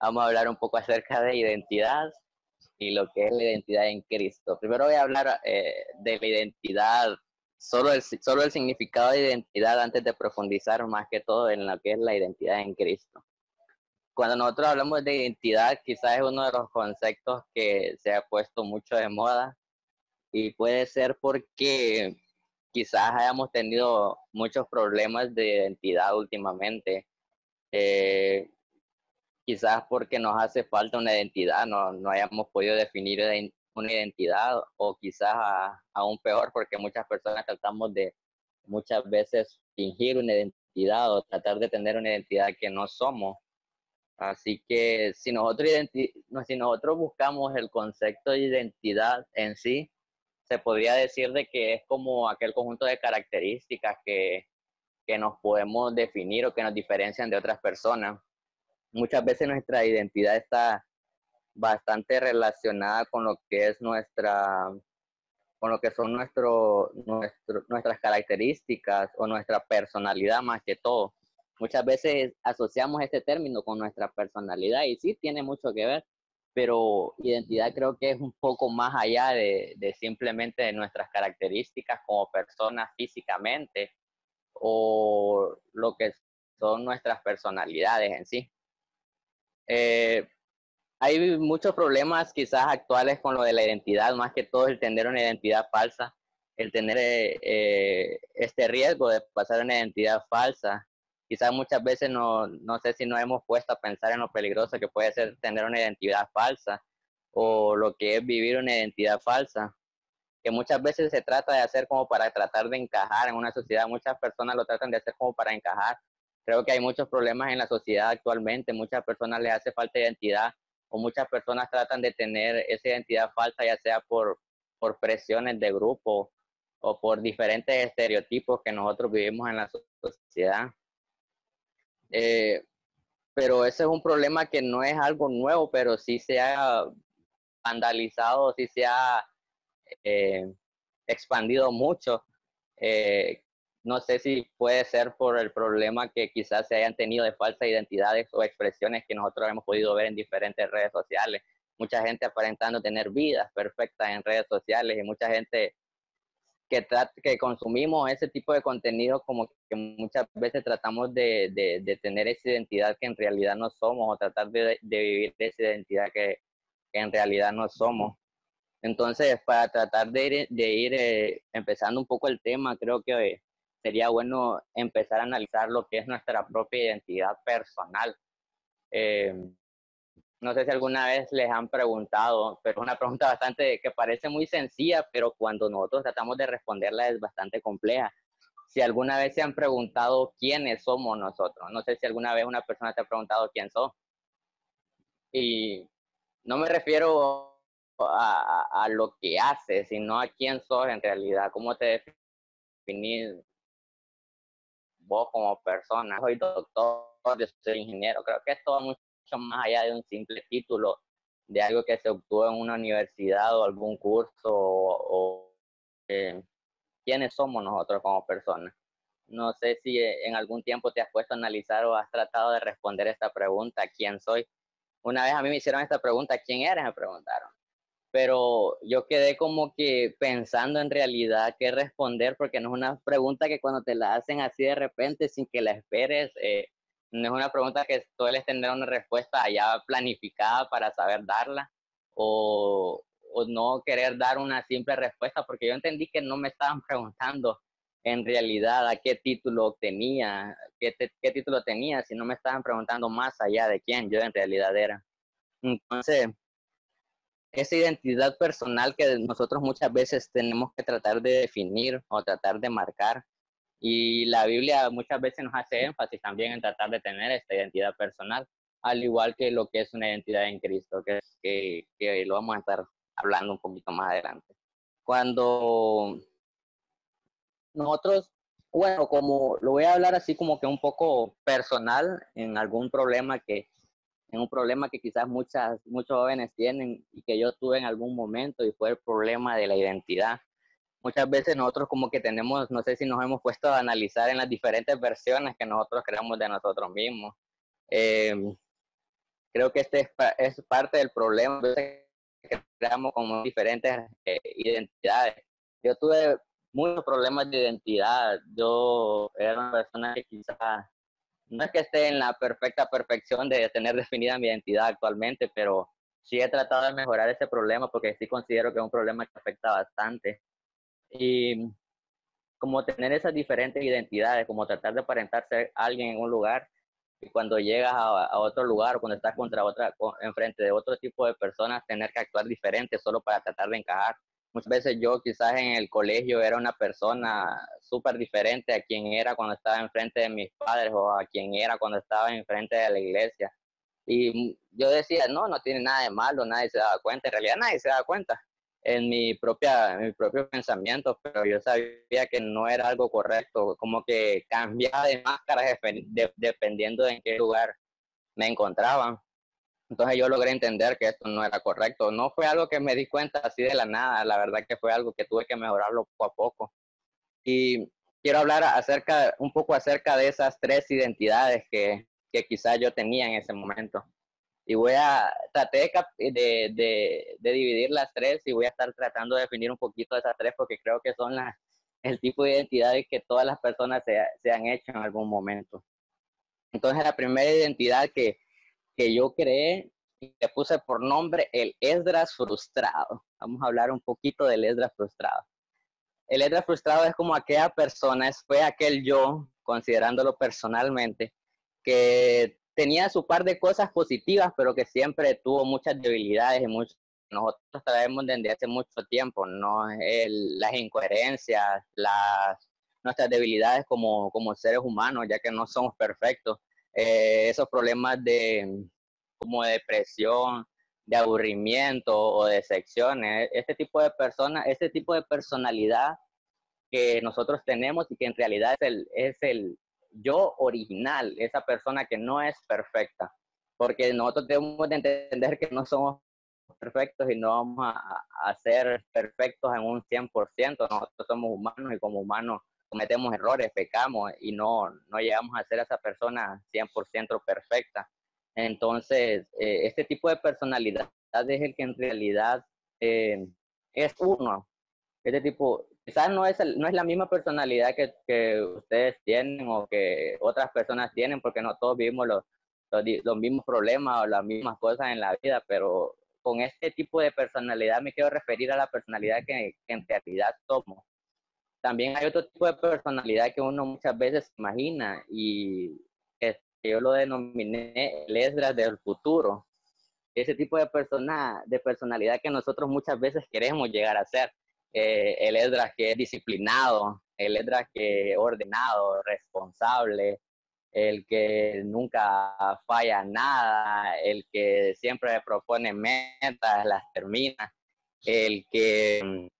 vamos a hablar un poco acerca de identidad y lo que es la identidad en Cristo. Primero voy a hablar eh, de la identidad, solo el, solo el significado de identidad antes de profundizar más que todo en lo que es la identidad en Cristo. Cuando nosotros hablamos de identidad, quizás es uno de los conceptos que se ha puesto mucho de moda y puede ser porque quizás hayamos tenido muchos problemas de identidad últimamente. Eh, quizás porque nos hace falta una identidad, no, no hayamos podido definir una identidad o quizás aún peor porque muchas personas tratamos de muchas veces fingir una identidad o tratar de tener una identidad que no somos. Así que si nosotros, si nosotros buscamos el concepto de identidad en sí, se podría decir de que es como aquel conjunto de características que, que nos podemos definir o que nos diferencian de otras personas muchas veces nuestra identidad está bastante relacionada con lo que es nuestra con lo que son nuestro, nuestras características o nuestra personalidad más que todo. Muchas veces asociamos este término con nuestra personalidad y sí tiene mucho que ver, pero identidad creo que es un poco más allá de, de simplemente de nuestras características como personas físicamente o lo que son nuestras personalidades en sí. Eh, hay muchos problemas quizás actuales con lo de la identidad, más que todo el tener una identidad falsa, el tener eh, este riesgo de pasar una identidad falsa. Quizás muchas veces no, no sé si nos hemos puesto a pensar en lo peligroso que puede ser tener una identidad falsa o lo que es vivir una identidad falsa, que muchas veces se trata de hacer como para tratar de encajar en una sociedad. Muchas personas lo tratan de hacer como para encajar, Creo que hay muchos problemas en la sociedad actualmente, muchas personas les hace falta identidad o muchas personas tratan de tener esa identidad falsa, ya sea por, por presiones de grupo o por diferentes estereotipos que nosotros vivimos en la sociedad. Eh, pero ese es un problema que no es algo nuevo, pero sí se ha vandalizado, sí se ha eh, expandido mucho. Eh, no sé si puede ser por el problema que quizás se hayan tenido de falsas identidades o expresiones que nosotros hemos podido ver en diferentes redes sociales. Mucha gente aparentando tener vidas perfectas en redes sociales y mucha gente que, que consumimos ese tipo de contenido como que muchas veces tratamos de, tener esa identidad que en realidad no somos o tratar de, vivir esa identidad que, en realidad no somos. Entonces, para tratar de ir, eh, empezando un poco el tema, creo que sería bueno empezar a analizar lo que es nuestra propia identidad personal. Eh, no sé si alguna vez les han preguntado, pero es una pregunta bastante que parece muy sencilla, pero cuando nosotros tratamos de responderla es bastante compleja. Si alguna vez se han preguntado quiénes somos nosotros, no sé si alguna vez una persona te ha preguntado quién sos. Y no me refiero a, a lo que haces, sino a quién sos en realidad, cómo te definís vos como persona. Soy doctor, yo soy ingeniero. Creo que esto va mucho más allá de un simple título, de algo que se obtuvo en una universidad o algún curso o, eh, quiénes somos nosotros como personas. No sé si en algún tiempo te has puesto a analizar o has tratado de responder esta pregunta, ¿quién soy? Una vez a mí me hicieron esta pregunta, ¿quién eres? Me preguntaron pero yo quedé como que pensando en realidad qué responder, porque no es una pregunta que cuando te la hacen así de repente, sin que la esperes, eh, no es una pregunta que sueles tener una respuesta ya planificada para saber darla, o, o no querer dar una simple respuesta, porque yo entendí que no me estaban preguntando en realidad a qué título tenía, qué, qué título tenía, si no me estaban preguntando más allá de quién yo en realidad era. Entonces, esa identidad personal que nosotros muchas veces tenemos que tratar de definir o tratar de marcar. Y la Biblia muchas veces nos hace énfasis también en tratar de tener esta identidad personal, al igual que lo que es una identidad en Cristo, que, que, que lo vamos a estar hablando un poquito más adelante. Cuando nosotros, bueno, como lo voy a hablar así como que un poco personal en algún problema que en un problema que quizás muchas, muchos jóvenes tienen y que yo tuve en algún momento y fue el problema de la identidad. Muchas veces nosotros como que tenemos, no sé si nos hemos puesto a analizar en las diferentes versiones que nosotros creamos de nosotros mismos. Eh, creo que este es, parte del problema que creamos como diferentes eh, identidades. Yo tuve muchos problemas de identidad. Yo era una persona que quizás no es que esté en la perfecta perfección de tener definida mi identidad actualmente, pero sí he tratado de mejorar ese problema porque sí considero que es un problema que afecta bastante. Y como tener esas diferentes identidades, como tratar de aparentarse alguien en un lugar y cuando llegas a, otro lugar o cuando estás contra otra, enfrente de otro tipo de personas, tener que actuar diferente solo para tratar de encajar. Muchas veces yo quizás en el colegio era una persona súper diferente a quien era cuando estaba enfrente de mis padres o a quien era cuando estaba enfrente de la iglesia. Y yo decía, no, no tiene nada de malo, nadie se daba cuenta. En realidad nadie se daba cuenta en mi propia en mi propio pensamiento, pero yo sabía que no era algo correcto, como que cambiaba de máscaras dependiendo de en qué lugar me encontraban. Entonces yo logré entender que esto no era correcto. No fue algo que me di cuenta así de la nada, la verdad que fue algo que tuve que mejorarlo poco a poco. Y quiero hablar acerca, un poco acerca de esas tres identidades que, que quizás yo tenía en ese momento y voy a, traté de, de, de, dividir las tres y voy a estar tratando de definir un poquito esas tres porque creo que son las, el tipo de identidades que todas las personas se, se, han hecho en algún momento. Entonces la primera identidad que, que yo creé y le puse por nombre el Esdras frustrado. Vamos a hablar un poquito del Esdras frustrado. El Esdras frustrado es como aquella persona, fue aquel yo, considerándolo personalmente, que tenía su par de cosas positivas, pero que siempre tuvo muchas debilidades y muchos nosotros sabemos desde hace mucho tiempo, ¿no? las incoherencias, las, nuestras debilidades como, como seres humanos, ya que no somos perfectos, eh, esos problemas de como depresión, de aburrimiento o de secciones, este tipo de personas, este tipo de personalidad que nosotros tenemos y que en realidad es el, es el, yo original, esa persona que no es perfecta, porque nosotros debemos de entender que no somos perfectos y no vamos a, ser perfectos en un 100%, nosotros somos humanos y como humanos cometemos errores, pecamos y no, no llegamos a ser esa persona 100% perfecta. Entonces, eh, este tipo de personalidad es el que en realidad eh, es uno. Este tipo, quizás no es, no es la misma personalidad que, que, ustedes tienen o que otras personas tienen, porque no todos vivimos los, los, mismos problemas o las mismas cosas en la vida, pero con este tipo de personalidad me quiero referir a la personalidad que, en realidad somos. También hay otro tipo de personalidad que uno muchas veces imagina y que yo lo denominé el Esdras del futuro. Ese tipo de, persona, de personalidad que nosotros muchas veces queremos llegar a ser eh, el Esdras que es disciplinado, el Esdras que es ordenado, responsable, el que nunca falla nada, el que siempre propone metas, las termina, el que mm,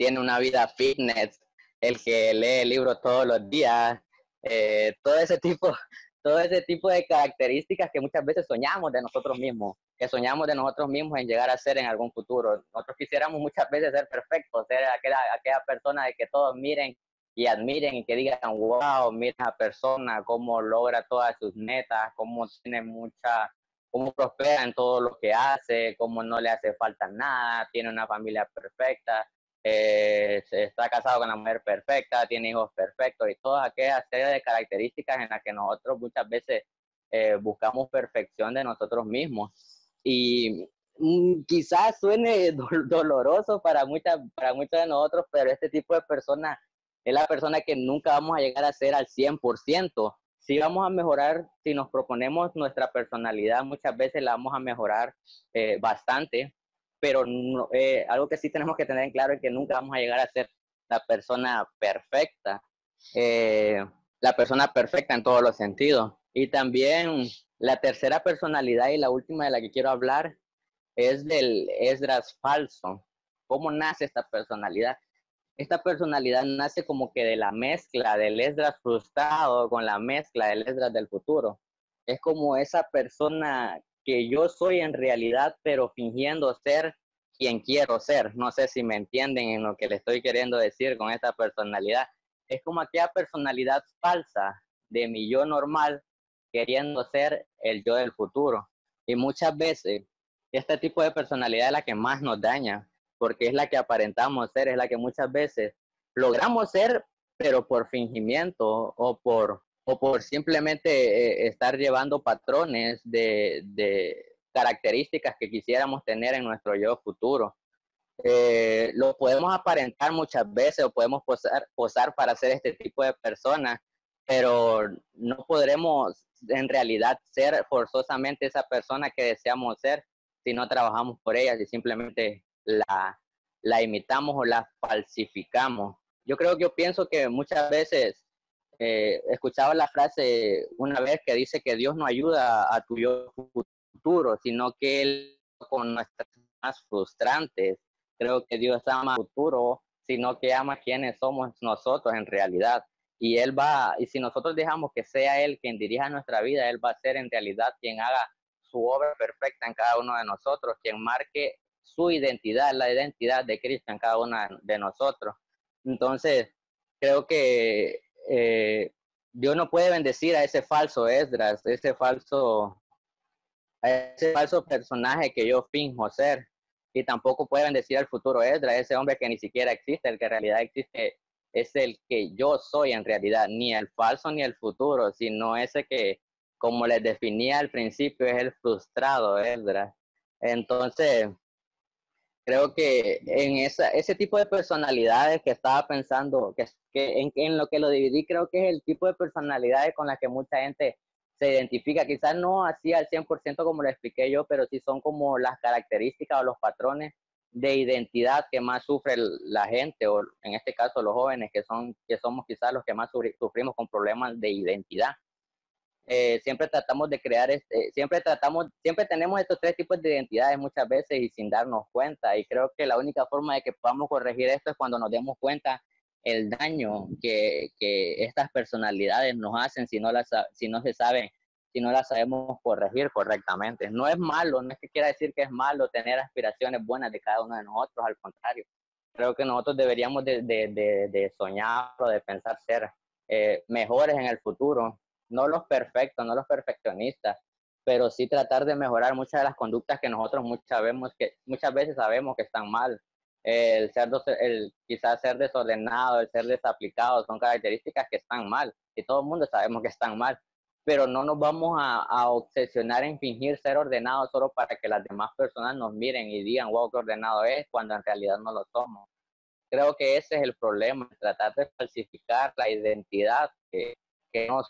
tiene una vida fitness, el que lee libros todos los días, eh, todo ese tipo todo ese tipo de características que muchas veces soñamos de nosotros mismos, que soñamos de nosotros mismos en llegar a ser en algún futuro. Nosotros quisiéramos muchas veces ser perfectos, ser aquella, aquella persona de que todos miren y admiren y que digan, wow, mira a persona, cómo logra todas sus metas, cómo tiene mucha, cómo prospera en todo lo que hace, cómo no le hace falta nada, tiene una familia perfecta, eh, está casado con la mujer perfecta, tiene hijos perfectos y toda aquella serie de características en las que nosotros muchas veces eh, buscamos perfección de nosotros mismos. Y mm, quizás suene doloroso para muchas, para muchos de nosotros, pero este tipo de persona es la persona que nunca vamos a llegar a ser al 100%. Si vamos a mejorar, si nos proponemos nuestra personalidad, muchas veces la vamos a mejorar eh, bastante, pero eh, algo que sí tenemos que tener en claro es que nunca vamos a llegar a ser la persona perfecta, eh, la persona perfecta en todos los sentidos. Y también la tercera personalidad y la última de la que quiero hablar es del Esdras falso. ¿Cómo nace esta personalidad? Esta personalidad nace como que de la mezcla del Esdras frustrado con la mezcla del Esdras del futuro. Es como esa persona que yo soy en realidad, pero fingiendo ser quien quiero ser. No sé si me entienden en lo que le estoy queriendo decir con esta personalidad. Es como aquella personalidad falsa de mi yo normal queriendo ser el yo del futuro. Y muchas veces este tipo de personalidad es la que más nos daña, porque es la que aparentamos ser, es la que muchas veces logramos ser, pero por fingimiento o por, o por simplemente eh, estar llevando patrones de, de, características que quisiéramos tener en nuestro yo futuro. Eh, lo podemos aparentar muchas veces o podemos posar, posar para ser este tipo de personas, pero no podremos en realidad ser forzosamente esa persona que deseamos ser si no trabajamos por ella, si simplemente la, la imitamos o la falsificamos. Yo creo que yo pienso que muchas veces eh, escuchaba la frase una vez que dice que Dios no ayuda a tu yo futuro, sino que Él con nuestras más frustrantes. Creo que Dios ama futuro, sino que ama quienes somos nosotros en realidad. Y Él va, y si nosotros dejamos que sea Él quien dirija nuestra vida, Él va a ser en realidad quien haga su obra perfecta en cada uno de nosotros, quien marque su identidad, la identidad de Cristo en cada uno de nosotros. Entonces, creo que eh, Dios no puede bendecir a ese falso Esdras, ese falso, a ese falso personaje que yo finjo ser. Y tampoco puede bendecir al futuro Esdras, ese hombre que ni siquiera existe, el que en realidad existe es el que yo soy en realidad, ni el falso ni el futuro, sino ese que, como les definía al principio, es el frustrado, ¿verdad? Entonces, creo que en esa, ese tipo de personalidades que estaba pensando, que, que en, en, lo que lo dividí, creo que es el tipo de personalidades con las que mucha gente se identifica. Quizás no así al 100% como lo expliqué yo, pero sí son como las características o los patrones de identidad que más sufre la gente, o en este caso los jóvenes, que, son, que somos quizás los que más sufrimos con problemas de identidad. Eh, siempre tratamos de crear, este, siempre tratamos, siempre tenemos estos tres tipos de identidades muchas veces y sin darnos cuenta. Y creo que la única forma de que podamos corregir esto es cuando nos demos cuenta el daño que, que estas personalidades nos hacen si no, las, si no se sabe si no la sabemos corregir correctamente. No es malo, no es que quiera decir que es malo tener aspiraciones buenas de cada uno de nosotros, al contrario. Creo que nosotros deberíamos de, de, de, soñar o de pensar ser eh, mejores en el futuro, no los perfectos, no los perfeccionistas, pero sí tratar de mejorar muchas de las conductas que nosotros muchas, vemos que, muchas veces sabemos que están mal. El ser, el quizás ser desordenado, el ser desaplicado, son características que están mal y todo el mundo sabemos que están mal pero no nos vamos a, obsesionar en fingir ser ordenados solo para que las demás personas nos miren y digan, wow, qué ordenado es, cuando en realidad no lo somos. Creo que ese es el problema, tratar de falsificar la identidad que, que no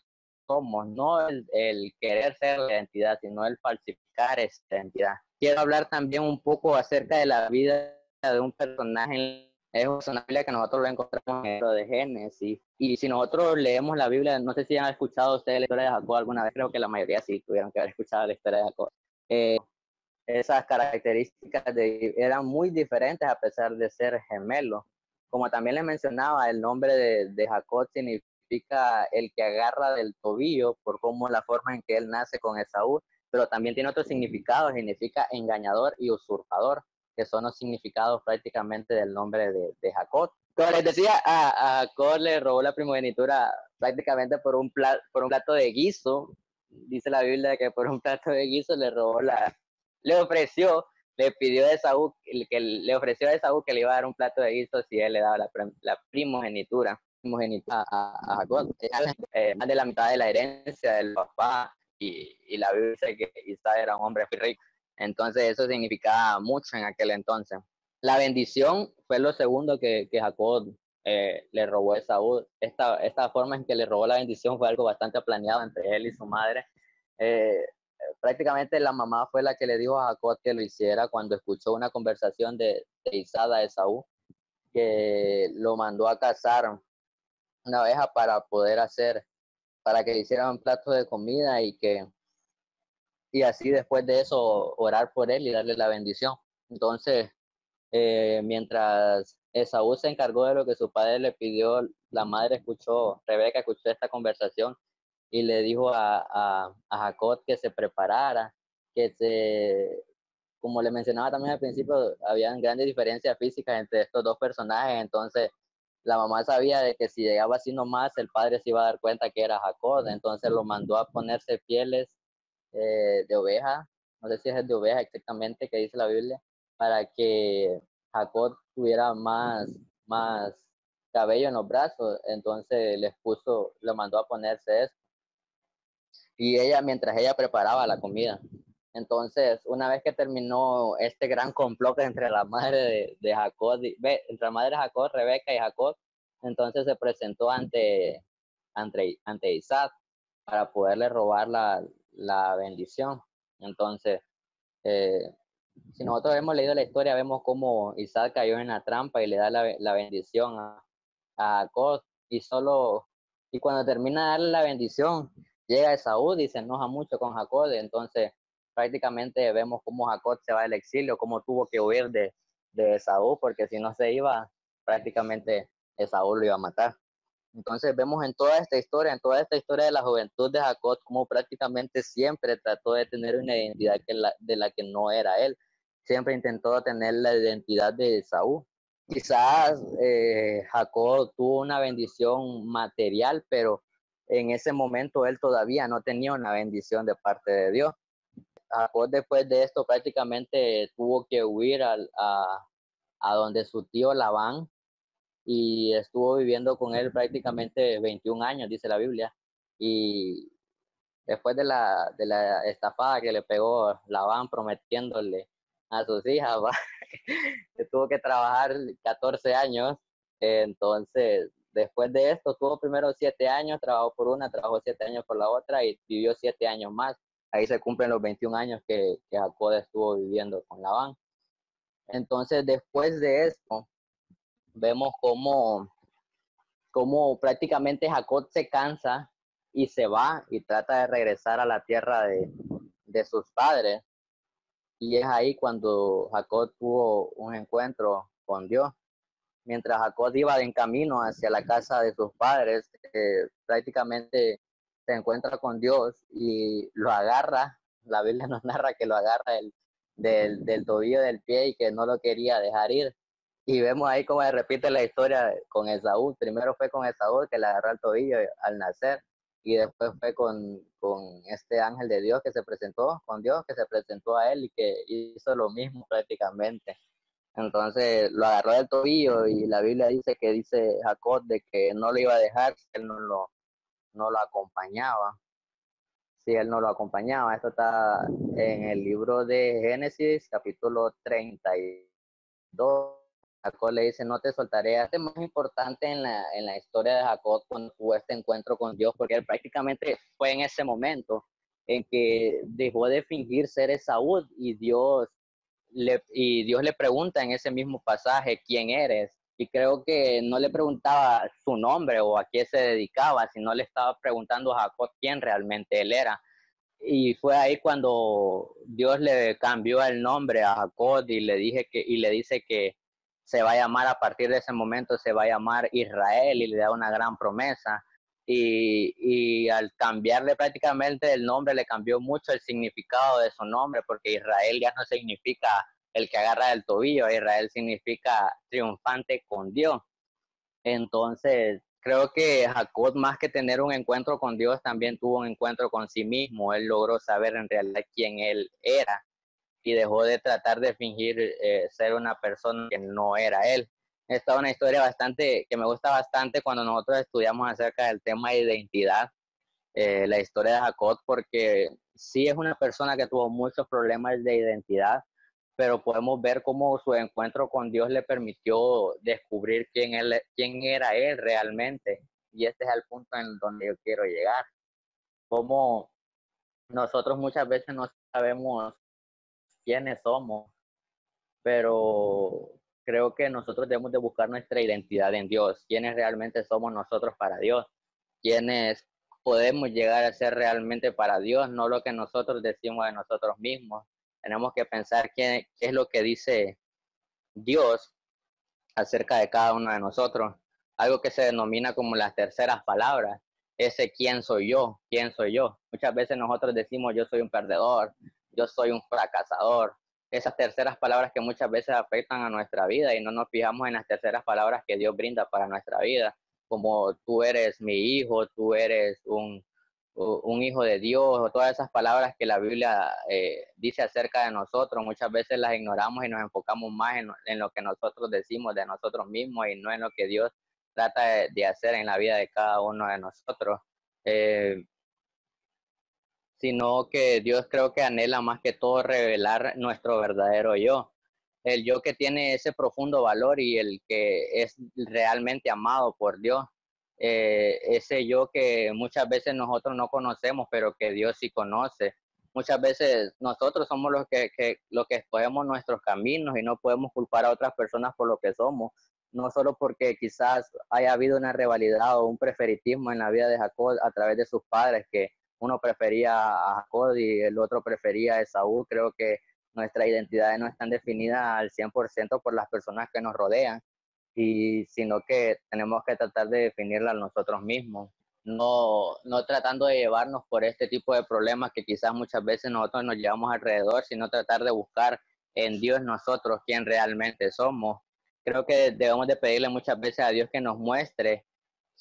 somos, no el, el, querer ser la identidad, sino el falsificar esa identidad. Quiero hablar también un poco acerca de la vida de un personaje es una Biblia que nosotros lo encontramos en el libro de Génesis. Y si nosotros leemos la Biblia, no sé si han escuchado ustedes la historia de Jacob alguna vez, creo que la mayoría sí tuvieron que haber escuchado la historia de Jacob. Eh, esas características de, eran muy diferentes a pesar de ser gemelos. Como también les mencionaba, el nombre de, de Jacob significa el que agarra del tobillo por cómo la forma en que él nace con Esaú, pero también tiene otro significado, significa engañador y usurpador que son los significados prácticamente del nombre de, de Jacob. Como les decía, a, a Jacob le robó la primogenitura prácticamente por un, plato, por un plato de guiso. Dice la Biblia que por un plato de guiso le robó la, le ofreció, le pidió a Esaú, que le ofreció a Esaú que le iba a dar un plato de guiso si él le daba la, la primogenitura, primogenitura a, a Jacob. Eh, más de la mitad de la herencia del papá y, y la Biblia dice que Isaac era un hombre muy rico. Entonces eso significaba mucho en aquel entonces. La bendición fue lo segundo que, que Jacob eh, le robó a Esaú. Esta, esta forma en que le robó la bendición fue algo bastante planeado entre él y su madre. Eh, prácticamente la mamá fue la que le dijo a Jacob que lo hiciera cuando escuchó una conversación de, de Isada de Esaú, que lo mandó a cazar una abeja para poder hacer, para que hicieran un plato de comida y que y así después de eso orar por él y darle la bendición. Entonces, eh, mientras Esaú se encargó de lo que su padre le pidió, la madre escuchó, Rebeca escuchó esta conversación y le dijo a, a, a Jacob que se preparara, que se, como le mencionaba también al principio, habían grandes diferencias físicas entre estos dos personajes, entonces la mamá sabía de que si llegaba así nomás, el padre se iba a dar cuenta que era Jacob, entonces lo mandó a ponerse pieles eh, de oveja no sé si es de oveja exactamente que dice la Biblia, para que Jacob tuviera más, más cabello en los brazos, entonces les puso, le mandó a ponerse eso. Y ella, mientras ella preparaba la comida. Entonces, una vez que terminó este gran complot entre la madre de, Jacob, entre la madre de Jacob, Rebeca y Jacob, entonces se presentó ante, ante, ante Isaac para poderle robar la, la bendición. Entonces, eh, si nosotros hemos leído la historia, vemos cómo Isaac cayó en la trampa y le da la, la bendición a, a Jacob y solo, y cuando termina de darle la bendición, llega Esaú y se enoja mucho con Jacob, entonces prácticamente vemos cómo Jacob se va al exilio, cómo tuvo que huir de, de Esaú, porque si no se iba, prácticamente Esaú lo iba a matar. Entonces vemos en toda esta historia, en toda esta historia de la juventud de Jacob, como prácticamente siempre trató de tener una identidad que de la que no era él. Siempre intentó tener la identidad de Esaú. Quizás eh, Jacob tuvo una bendición material, pero en ese momento él todavía no tenía una bendición de parte de Dios. Jacob después de esto prácticamente tuvo que huir a, a donde su tío Labán y estuvo viviendo con él prácticamente 21 años, dice la Biblia. Y después de la, de la estafada que le pegó Labán prometiéndole a sus hijas, que tuvo que trabajar 14 años. Entonces, después de esto, tuvo primero 7 años, trabajó por una, trabajó 7 años por la otra y vivió 7 años más. Ahí se cumplen los 21 años que, Jacob estuvo viviendo con Labán. Entonces, después de esto, vemos cómo, cómo prácticamente Jacob se cansa y se va y trata de regresar a la tierra de, de sus padres. Y es ahí cuando Jacob tuvo un encuentro con Dios. Mientras Jacob iba en camino hacia la casa de sus padres, eh, prácticamente se encuentra con Dios y lo agarra. La Biblia nos narra que lo agarra el, del, del tobillo del pie y que no lo quería dejar ir. Y vemos ahí cómo se repite la historia con Esaú. Primero fue con Esaú que le agarró el tobillo al nacer y después fue con, con, este ángel de Dios que se presentó, con Dios que se presentó a él y que hizo lo mismo prácticamente. Entonces lo agarró del tobillo y la Biblia dice que dice Jacob de que no lo iba a dejar él no lo, no lo acompañaba. Si él no lo acompañaba. Esto está en el libro de Génesis, capítulo 32 Jacob le dice, no te soltaré. Es más importante en la, en la historia de Jacob cuando tuvo este encuentro con Dios, porque él prácticamente fue en ese momento en que dejó de fingir ser Esaú y Dios le, y Dios le pregunta en ese mismo pasaje quién eres. Y creo que no le preguntaba su nombre o a qué se dedicaba, sino le estaba preguntando a Jacob quién realmente él era. Y fue ahí cuando Dios le cambió el nombre a Jacob y le dije que y le dice que se va a llamar a partir de ese momento, se va a llamar Israel y le da una gran promesa. Y, y, al cambiarle prácticamente el nombre, le cambió mucho el significado de su nombre, porque Israel ya no significa el que agarra el tobillo, Israel significa triunfante con Dios. Entonces, creo que Jacob, más que tener un encuentro con Dios, también tuvo un encuentro con sí mismo. Él logró saber en realidad quién él era y dejó de tratar de fingir eh, ser una persona que no era él. Esta es una historia bastante, que me gusta bastante cuando nosotros estudiamos acerca del tema de identidad, eh, la historia de Jacob, porque sí es una persona que tuvo muchos problemas de identidad, pero podemos ver cómo su encuentro con Dios le permitió descubrir quién, él, quién era él realmente. Y este es el punto en donde yo quiero llegar. Cómo nosotros muchas veces no sabemos quiénes somos, pero creo que nosotros debemos de buscar nuestra identidad en Dios, quiénes realmente somos nosotros para Dios, quiénes podemos llegar a ser realmente para Dios, no lo que nosotros decimos de nosotros mismos. Tenemos que pensar qué, es lo que dice Dios acerca de cada uno de nosotros, algo que se denomina como las terceras palabras, ese quién soy yo, quién soy yo. Muchas veces nosotros decimos yo soy un perdedor, yo soy un fracasador. Esas terceras palabras que muchas veces afectan a nuestra vida y no nos fijamos en las terceras palabras que Dios brinda para nuestra vida, como tú eres mi hijo, tú eres un, un hijo de Dios o todas esas palabras que la Biblia eh, dice acerca de nosotros, muchas veces las ignoramos y nos enfocamos más en, lo que nosotros decimos de nosotros mismos y no en lo que Dios trata de, hacer en la vida de cada uno de nosotros. Eh, sino que Dios creo que anhela más que todo revelar nuestro verdadero yo, el yo que tiene ese profundo valor y el que es realmente amado por Dios. Eh, ese yo que muchas veces nosotros no conocemos, pero que Dios sí conoce. Muchas veces nosotros somos los que, que, que escogemos nuestros caminos y no podemos culpar a otras personas por lo que somos, no solo porque quizás haya habido una rivalidad o un preferitismo en la vida de Jacob a través de sus padres, que uno prefería a Jacob y el otro prefería a Esaú. Creo que nuestras identidades no están definidas al 100% por las personas que nos rodean y sino que tenemos que tratar de definirla nosotros mismos, no, no tratando de llevarnos por este tipo de problemas que quizás muchas veces nosotros nos llevamos alrededor, sino tratar de buscar en Dios nosotros quién realmente somos. Creo que debemos de pedirle muchas veces a Dios que nos muestre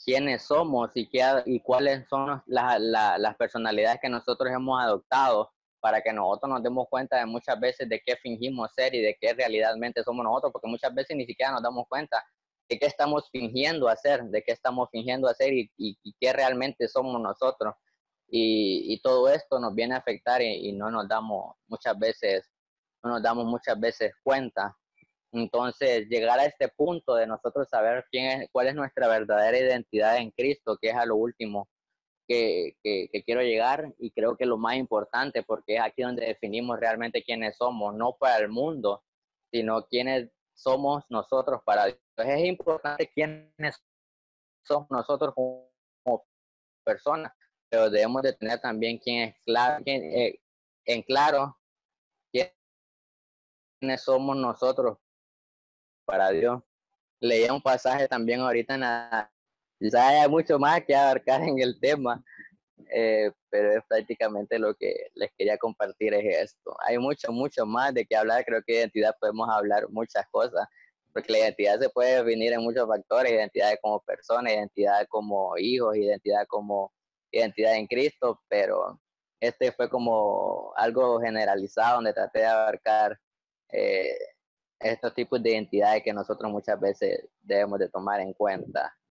quiénes somos y, qué, y cuáles son las personalidades que nosotros hemos adoptado para que nosotros nos demos cuenta de muchas veces de qué fingimos ser y de qué realmente somos nosotros, porque muchas veces ni siquiera nos damos cuenta de qué estamos fingiendo hacer, de qué estamos fingiendo hacer y, y, qué realmente somos nosotros. Y, y, todo esto nos viene a afectar y, no nos damos muchas veces, no nos damos muchas veces cuenta. Entonces, llegar a este punto de nosotros saber quién es, cuál es nuestra verdadera identidad en Cristo, que es a lo último que, quiero llegar y creo que lo más importante, porque es aquí donde definimos realmente quiénes somos, no para el mundo, sino quiénes somos nosotros para Dios. es importante quiénes somos nosotros como, personas, pero debemos de tener también quién es claro, quién, eh, en claro quiénes somos nosotros para Dios. Leía un pasaje también ahorita en la Quizás haya mucho más que abarcar en el tema, eh, pero es prácticamente lo que les quería compartir es esto. Hay mucho, mucho más de qué hablar. Creo que identidad podemos hablar muchas cosas, porque la identidad se puede definir en muchos factores, identidad como persona, identidad como hijos, identidad como identidad en Cristo, pero este fue como algo generalizado donde traté de abarcar eh, estos tipos de identidades que nosotros muchas veces debemos de tomar en cuenta.